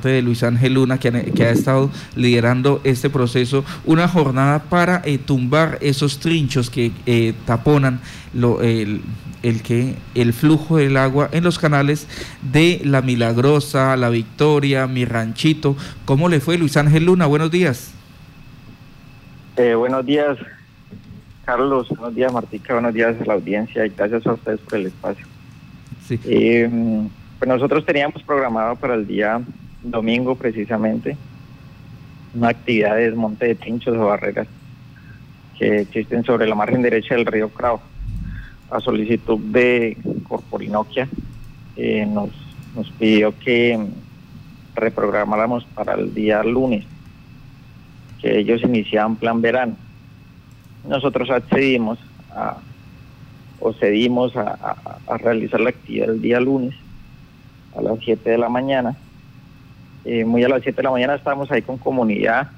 de Luis Ángel Luna, que, ha estado liderando este proceso, una jornada para eh, tumbar esos trinchos que eh, taponan el, que, el flujo del agua en los canales de La Milagrosa, La Victoria, Mi Ranchito. ¿Cómo le fue Luis Ángel Luna? Buenos días. Eh, buenos días, Carlos. Buenos días, Martica. Buenos días a la audiencia y gracias a ustedes por el espacio. Sí. pues nosotros teníamos programado para el día domingo precisamente una actividad de desmonte de trinchos o barreras que existen sobre la margen derecha del río Crao. A solicitud de Corporinoquia nos, nos pidió que reprogramáramos para el día lunes, que ellos iniciaban plan verano. Nosotros accedimos a, o cedimos a, a realizar la actividad el día lunes a las 7 de la mañana eh, muy a las 7 de la mañana estábamos ahí con comunidad.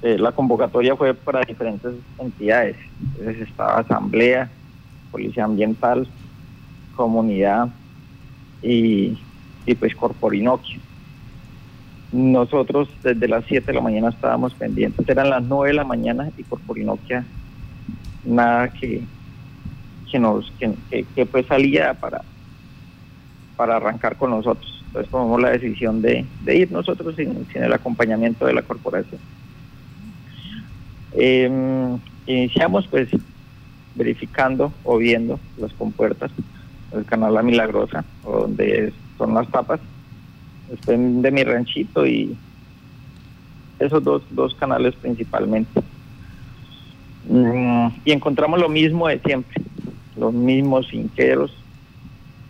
Eh, la convocatoria fue para diferentes entidades. Entonces estaba Asamblea, Policía Ambiental, Comunidad y, y pues Corporinoquia. Nosotros desde las 7 de la mañana estábamos pendientes. Eran las 9 de la mañana y Corporinoquia nada que, que nos que, que pues salía para, para arrancar con nosotros. Entonces tomamos la decisión de, ir nosotros sin, el acompañamiento de la corporación. Em, iniciamos pues verificando o viendo las compuertas del canal La Milagrosa, donde son las tapas, de mi ranchito y esos dos, dos canales principalmente. Mm, y encontramos lo mismo de siempre, los mismos finqueros,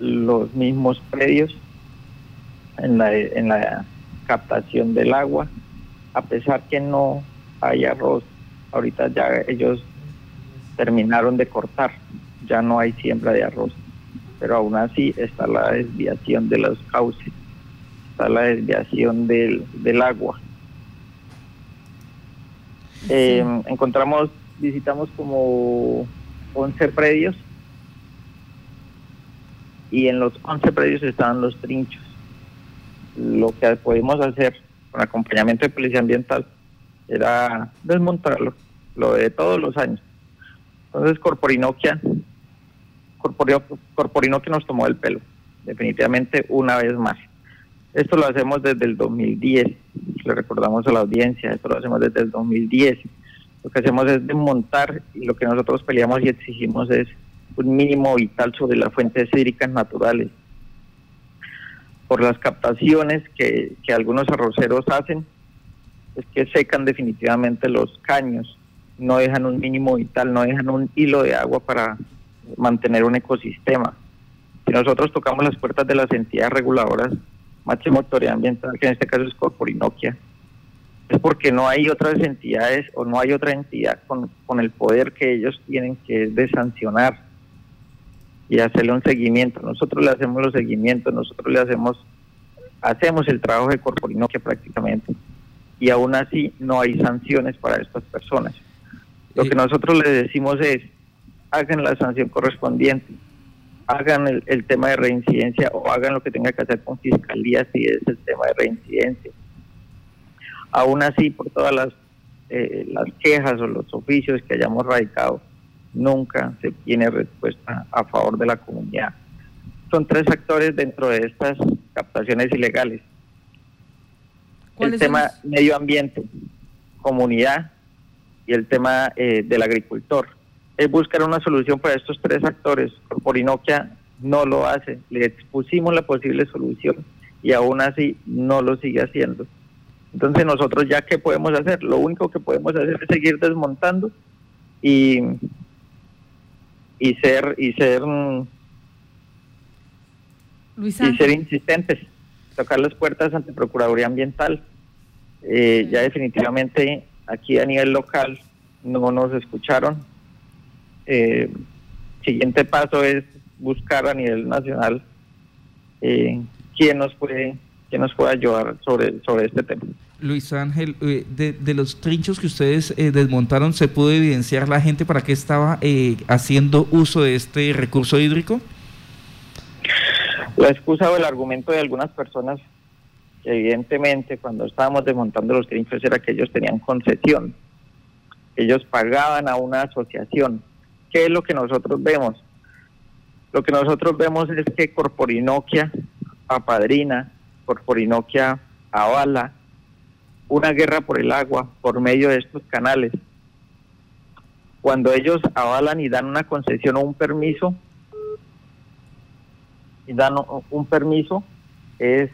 los mismos predios, en la, en la captación del agua, a pesar que no hay arroz. Ahorita ya ellos terminaron de cortar, ya no hay siembra de arroz, pero aún así está la desviación de los cauces, está la desviación del, del agua. Eh, encontramos, visitamos como 11 predios. Y en los 11 predios estaban los trinchos lo que pudimos hacer con acompañamiento de policía ambiental era desmontarlo, lo de todos los años. Entonces Corporinoquia, Corporinoquia nos tomó el pelo, definitivamente una vez más. Esto lo hacemos desde el 2010, le recordamos a la audiencia, esto lo hacemos desde el 2010. Lo que hacemos es desmontar y lo que nosotros peleamos y exigimos es un mínimo vital sobre las fuentes hídricas naturales por las captaciones que, algunos arroceros hacen, es que secan definitivamente los caños, no dejan un mínimo vital, no dejan un hilo de agua para mantener un ecosistema. Si nosotros tocamos las puertas de las entidades reguladoras, máxima autoridad ambiental, que en este caso es Corporinoquia, es porque no hay otras entidades o no hay otra entidad con, con el poder que ellos tienen, que de sancionar y hacerle un seguimiento. Nosotros le hacemos los seguimientos, nosotros le hacemos hacemos el trabajo de Corporinoquia prácticamente y aún así no hay sanciones para estas personas. Lo que nosotros le decimos es, hagan la sanción correspondiente, hagan el, tema de reincidencia o hagan lo que tenga que hacer con fiscalía si es el tema de reincidencia. Aún así, por todas las, eh, las quejas o los oficios que hayamos radicado, nunca se tiene respuesta a favor de la comunidad. Son tres actores dentro de estas captaciones ilegales. El tema medio ambiente, comunidad y el tema eh, del agricultor. Es buscar una solución para estos tres actores. Corporinoquia no lo hace. Le expusimos la posible solución y aún así no lo sigue haciendo. Entonces nosotros ya qué podemos hacer? Lo único que podemos hacer es seguir desmontando y y ser y ser y ser insistentes, tocar las puertas ante Procuraduría Ambiental. Eh, ya definitivamente aquí a nivel local no nos escucharon. Eh, siguiente paso es buscar a nivel nacional eh, quién nos puede quién nos puede ayudar sobre, sobre este tema. Luis Ángel, eh, de, los trinchos que ustedes eh, desmontaron, ¿se pudo evidenciar la gente para qué estaba eh, haciendo uso de este recurso hídrico? La excusa o el argumento de algunas personas evidentemente cuando estábamos desmontando los trinchos era que ellos tenían concesión, ellos pagaban a una asociación. ¿Qué es lo que nosotros vemos? Lo que nosotros vemos es que Corporinoquia apadrina, Corporinoquia avala una guerra por el agua por medio de estos canales. Cuando ellos avalan y dan una concesión o un permiso, y dan un permiso, es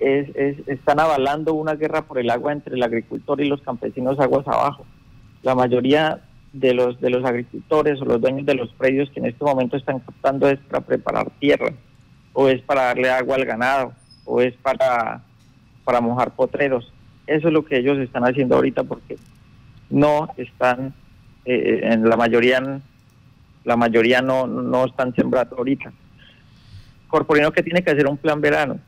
están avalando una guerra por el agua entre el agricultor y los campesinos aguas abajo. La mayoría de los de los agricultores o los dueños de los predios que en este momento están captando es para preparar tierra o es para darle agua al ganado o es para para mojar potreros. Eso es lo que ellos están haciendo ahorita porque no están eh, en la mayoría la mayoría no no están sembrando ahorita. Corporino que tiene que hacer un plan verano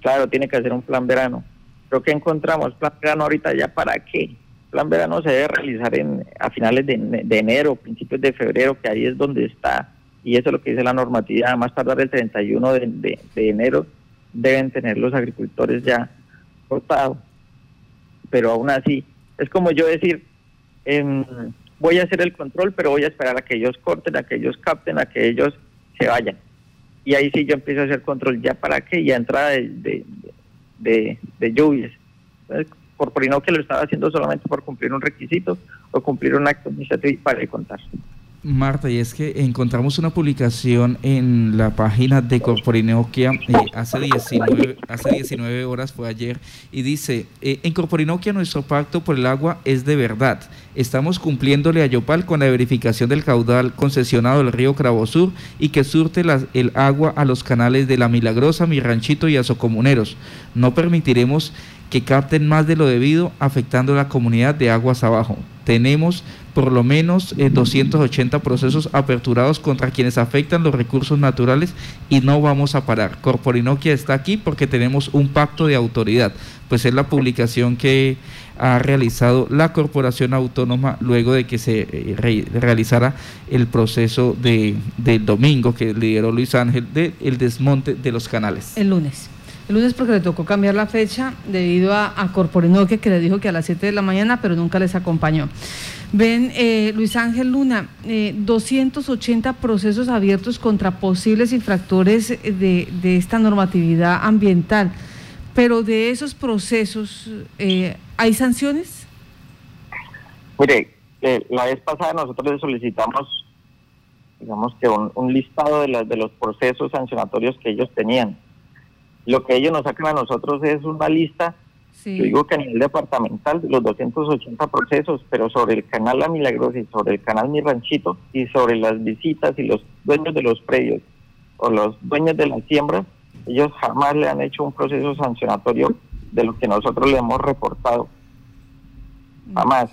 Claro, tiene que hacer un plan verano. Pero ¿qué encontramos? Plan verano ahorita ya para qué? Plan verano se debe realizar en, a finales de, enero, principios de febrero, que ahí es donde está, y eso es lo que dice la normatividad, más tardar el 31 de, de enero deben tener los agricultores ya cortado. Pero aún así, es como yo decir, em, voy a hacer el control, pero voy a esperar a que ellos corten, a que ellos capten, a que ellos se vayan y ahí sí yo empiezo a hacer control ya para qué, ya entrada de, de, lluvias. por por no que lo estaba haciendo solamente por cumplir un requisito o cumplir un acto administrativo para contar. Marta, y es que encontramos una publicación en la página de Corporinoquia eh, hace, 19, hace 19 horas, fue ayer, y dice, eh, en Corporinoquia nuestro pacto por el agua es de verdad. Estamos cumpliéndole a Yopal con la verificación del caudal concesionado del río Sur y que surte el agua a los canales de La Milagrosa, Mi Ranchito y a. No permitiremos que capten más de lo debido, afectando a la comunidad de aguas abajo. Tenemos por lo menos 280 eh, procesos aperturados contra quienes afectan los recursos naturales y no vamos a parar. Corporinoquia está aquí porque tenemos un pacto de autoridad, pues es la publicación que ha realizado la Corporación Autónoma luego de que se eh, realizara el proceso de, del domingo que lideró Luis Ángel del el desmonte de los canales. El lunes. El lunes porque le tocó cambiar la fecha debido a, a que le dijo que a las 7 de la mañana, pero nunca les acompañó. Ven, eh, Luis Ángel Luna, 280 eh, procesos abiertos contra posibles infractores de, esta normatividad ambiental, pero de esos procesos, eh, ¿hay sanciones? Mire, la vez pasada nosotros le solicitamos, digamos que un, listado de, de los procesos sancionatorios que ellos tenían. Lo que ellos nos sacan a nosotros es una lista yo digo que a nivel departamental, los 280 procesos, pero sobre el canal La Milagrosa y sobre el canal Mi Ranchito y sobre las visitas y los dueños de los predios o los dueños de las siembras, ellos jamás le han hecho un proceso sancionatorio de lo que nosotros le hemos reportado. Mm. Jamás.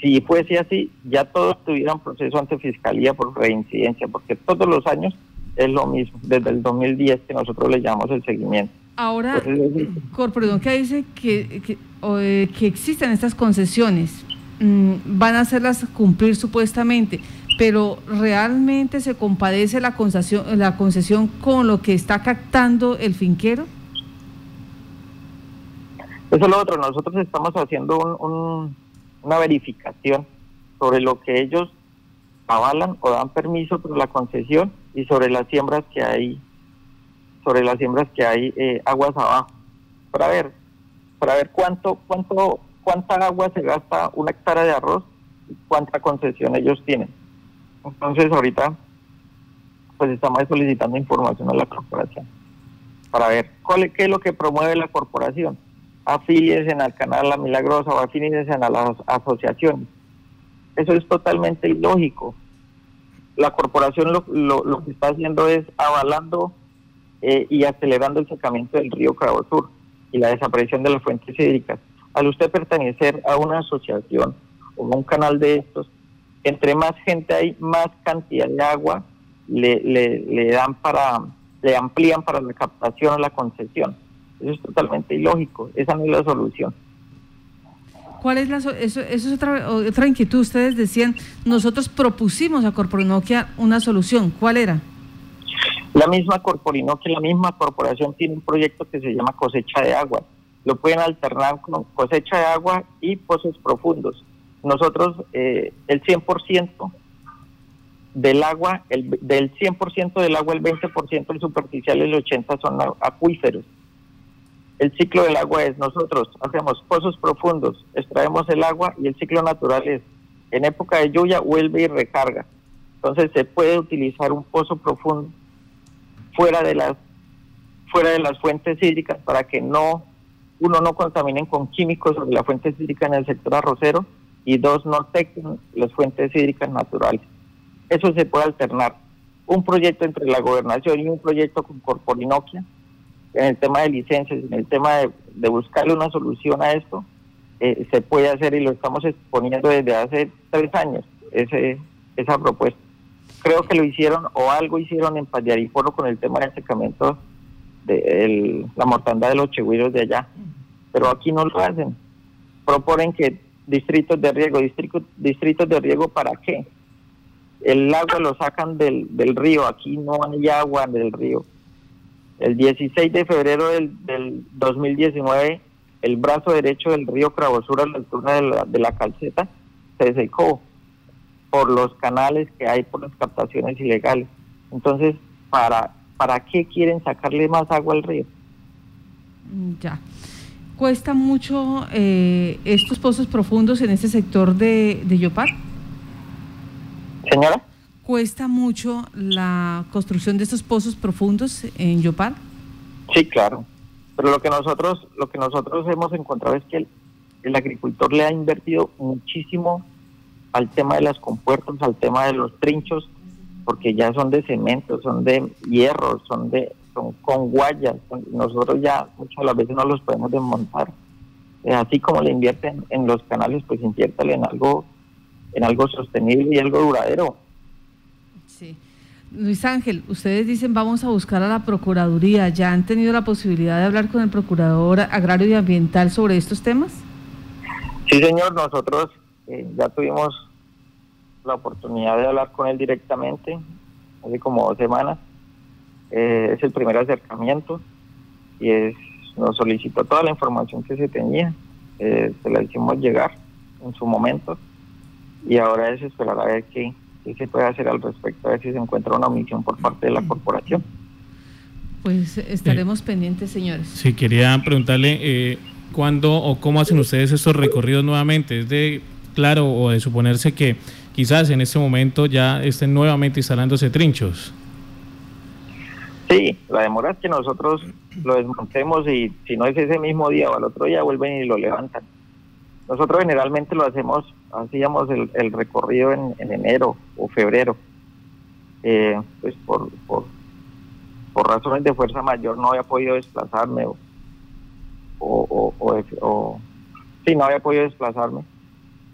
Si fuese así, ya todos tuvieran proceso ante fiscalía por reincidencia, porque todos los años es lo mismo, desde el 2010 que nosotros le llamamos el seguimiento. Ahora, Corporador, que dice que, que, eh, que, existen estas concesiones, mm, van a hacerlas cumplir supuestamente, pero ¿realmente se compadece la concesión, la concesión con lo que está captando el finquero? Eso es lo otro, nosotros estamos haciendo una verificación sobre lo que ellos avalan o dan permiso por la concesión y sobre las siembras que hay sobre las siembras que hay eh, aguas abajo, para ver, para ver cuánto, cuánto, cuánta agua se gasta una hectárea de arroz y cuánta concesión ellos tienen. Entonces ahorita pues estamos solicitando información a la corporación para ver cuál, qué es lo que promueve la corporación. Afílies en el canal La Milagrosa o afílies en las asociaciones. Eso es totalmente ilógico. La corporación lo, lo, lo que está haciendo es avalando eh, y acelerando el secamiento del río Cabo Sur y la desaparición de las fuentes hídricas. Al usted pertenecer a una asociación o a un canal de estos, entre más gente hay, más cantidad de agua le, le, dan para, le amplían para la captación o la concesión. Eso es totalmente ilógico, esa no es la solución. ¿Cuál es la eso, eso es otra, otra inquietud? Ustedes decían, nosotros propusimos a Corporinoquia una solución. ¿Cuál era? La misma Corporinoque, la misma corporación tiene un proyecto que se llama cosecha de agua. Lo pueden alternar con cosecha de agua y pozos profundos. Nosotros, eh, el 100% del agua, el, del 100% del agua, el 20% es superficial el 80% son acuíferos. El ciclo del agua es nosotros hacemos pozos profundos, extraemos el agua y el ciclo natural es en época de lluvia vuelve y recarga. Entonces se puede utilizar un pozo profundo fuera de las fuera de las fuentes hídricas para que no uno no contaminen con químicos sobre la fuente hídrica en el sector arrocero y dos no afecten las fuentes hídricas naturales. Eso se puede alternar. Un proyecto entre la gobernación y un proyecto con Corporinoquia, en el tema de licencias, en el tema de, buscarle una solución a esto, eh, se puede hacer y lo estamos exponiendo desde hace tres años, ese, esa propuesta. Creo que lo hicieron o algo hicieron en Payariporo con el tema del secamiento de la mortandad de los chigüiros de allá, pero aquí no lo hacen. Proponen que distritos de riego, distritos, distritos de riego para qué? el agua lo sacan del, del río, aquí no hay agua del río. El 16 de febrero del, del 2019, el brazo derecho del río Cravosura a la altura de la, de la calceta se secó por los canales que hay por las captaciones ilegales. Entonces, ¿para, para qué quieren sacarle más agua al río? Ya. ¿Cuesta mucho eh, estos pozos profundos en este sector de, de Yopar? Señora. ¿Cuesta mucho la construcción de estos pozos profundos en Yopal? Sí, claro. Pero lo que nosotros, lo que nosotros hemos encontrado es que el, agricultor le ha invertido muchísimo al tema de las compuertas, al tema de los trinchos, porque ya son de cemento, son de hierro, son de son con guayas. nosotros ya muchas las veces no los podemos desmontar. Eh, así como le invierten en los canales, pues inviértale en algo en algo sostenible y algo duradero. Sí. Luis Ángel, ustedes dicen vamos a buscar a la Procuraduría. ¿Ya han tenido la posibilidad de hablar con el Procurador Agrario y Ambiental sobre estos temas? Sí, señor. Nosotros eh, ya tuvimos la oportunidad de hablar con él directamente hace como dos semanas. Eh, es el primer acercamiento y es, nos solicitó toda la información que se tenía. Eh, se la hicimos llegar en su momento y ahora es esperar a ver qué, se puede hacer al respecto, a ver si se encuentra una omisión por parte de la corporación. Pues estaremos pendientes, señores. Sí, quería preguntarle eh, cuándo o cómo hacen ustedes estos recorridos nuevamente. Es de claro o de suponerse que quizás en este momento ya estén nuevamente instalándose trinchos. Sí, la demora es que nosotros lo desmontemos y si no es ese mismo día o al otro día vuelven y lo levantan. Nosotros generalmente lo hacemos, hacíamos el, recorrido en, enero o febrero. Eh, pues por, por, razones de fuerza mayor no había podido desplazarme o, o, o, sí, no había podido desplazarme.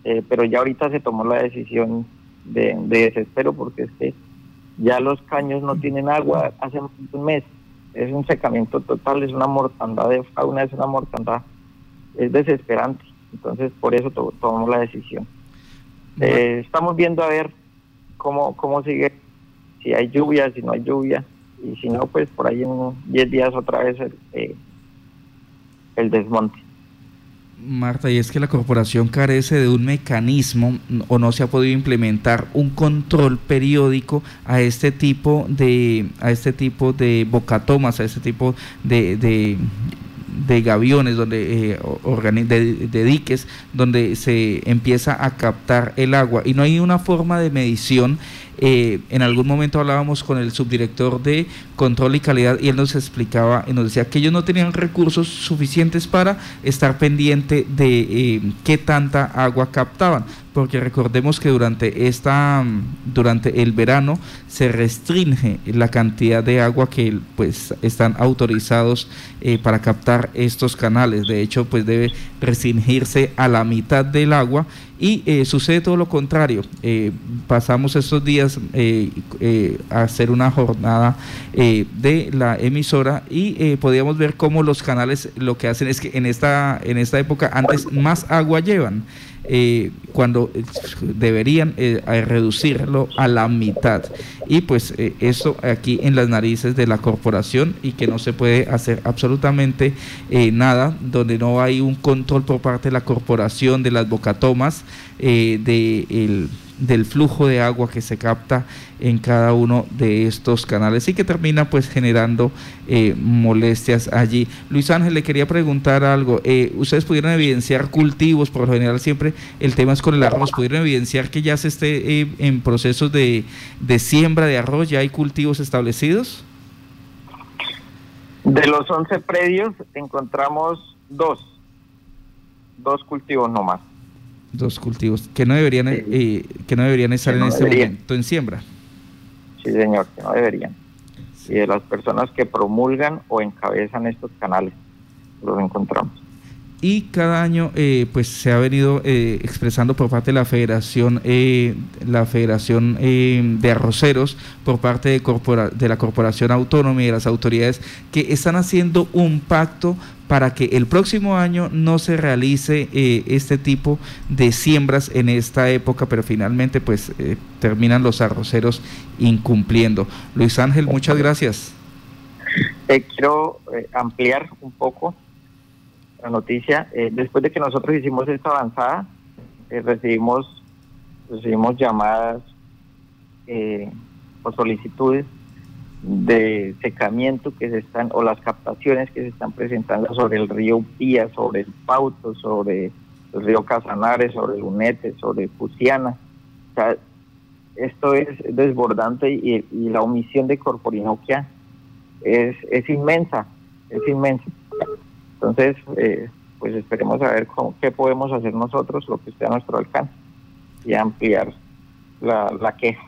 Eh, pero ya ahorita se tomó la decisión de, desespero porque es que ya los caños no tienen agua hace un mes. Es un secamiento total, es una mortandad de fauna, es una mortandad, es desesperante. Entonces, por eso tomamos la decisión. Eh, estamos viendo a ver cómo, cómo sigue, si hay lluvia, si no hay lluvia, y si no, pues por ahí en 10 días otra vez el, eh, el desmonte. Marta, y es que la corporación carece de un mecanismo o no se ha podido implementar un control periódico a este tipo de a este tipo de bocatomas, a este tipo de, de gaviones, donde eh, de, de, diques, donde se empieza a captar el agua. Y no hay una forma de medición eh, en algún momento hablábamos con el subdirector de control y calidad y él nos explicaba y nos decía que ellos no tenían recursos suficientes para estar pendiente de eh, qué tanta agua captaban porque recordemos que durante esta durante el verano se restringe la cantidad de agua que pues están autorizados eh, para captar estos canales de hecho pues debe restringirse a la mitad del agua y sucede todo lo contrario pasamos estos días días hacer una jornada de la emisora y podíamos ver cómo los canales lo que hacen es que en esta, en esta época antes más agua llevan. Eh, cuando eh, deberían eh, reducirlo a la mitad. Y pues eso aquí en las narices de la corporación y que no se puede hacer absolutamente nada, donde no hay un control por parte de la corporación, de las bocatomas, de del flujo de agua que se capta en cada uno de estos canales y que termina pues generando eh, molestias allí. Luis Ángel, le quería preguntar algo. Eh, ¿Ustedes pudieron evidenciar cultivos? Por lo general siempre el tema es con el arroz. ¿Pudieron evidenciar que ya se esté eh, en procesos de, de siembra de arroz? ¿Ya hay cultivos establecidos? De los 11 predios encontramos dos, dos cultivos nomás dos cultivos que no deberían eh, que no deberían estar en este momento en siembra. Sí, señor, que no deberían. Y de las personas que promulgan o encabezan estos canales, los encontramos. Y cada año, eh, pues se ha venido eh, expresando por parte de la Federación, la Federación de Arroceros, por parte de, de la Corporación Autónoma y de las autoridades, que están haciendo un pacto para que el próximo año no se realice eh, este tipo de siembras en esta época, pero finalmente pues eh, terminan los arroceros incumpliendo. Luis Ángel, muchas gracias. quiero eh, ampliar un poco la noticia. después de que nosotros hicimos esta avanzada, recibimos, recibimos llamadas o solicitudes de secamiento que se están, o las captaciones que se están presentando sobre el río Pía, sobre el Pauto, sobre el río Casanares, sobre el Unete, sobre Pusiana. O sea, esto es desbordante y, la omisión de Corporinoquia es, es inmensa, es inmensa. Entonces, eh, pues esperemos a ver cómo, qué podemos hacer nosotros, lo que esté a nuestro alcance, y ampliar la, la queja.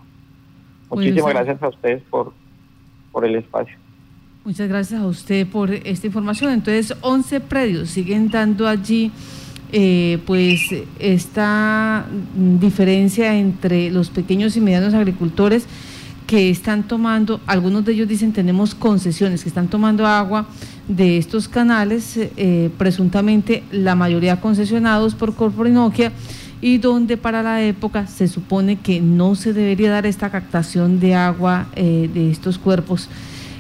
Muchísimas gracias a ustedes por por el espacio. Muchas gracias a usted por esta información. Entonces, 11 predios siguen dando allí eh, pues esta diferencia entre los pequeños y medianos agricultores que están tomando, algunos de ellos dicen tenemos concesiones, que están tomando agua de estos canales, eh, presuntamente la mayoría concesionados por Corporinoquia y donde para la época se supone que no se debería dar esta captación de agua eh, de estos cuerpos.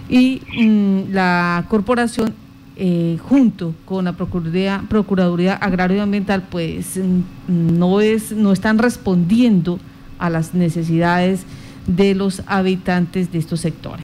Y mm, la corporación, eh, junto con la Procuraduría, Procuraduría Agrario y Ambiental, pues mm, no, es, no están respondiendo a las necesidades de los habitantes de estos sectores.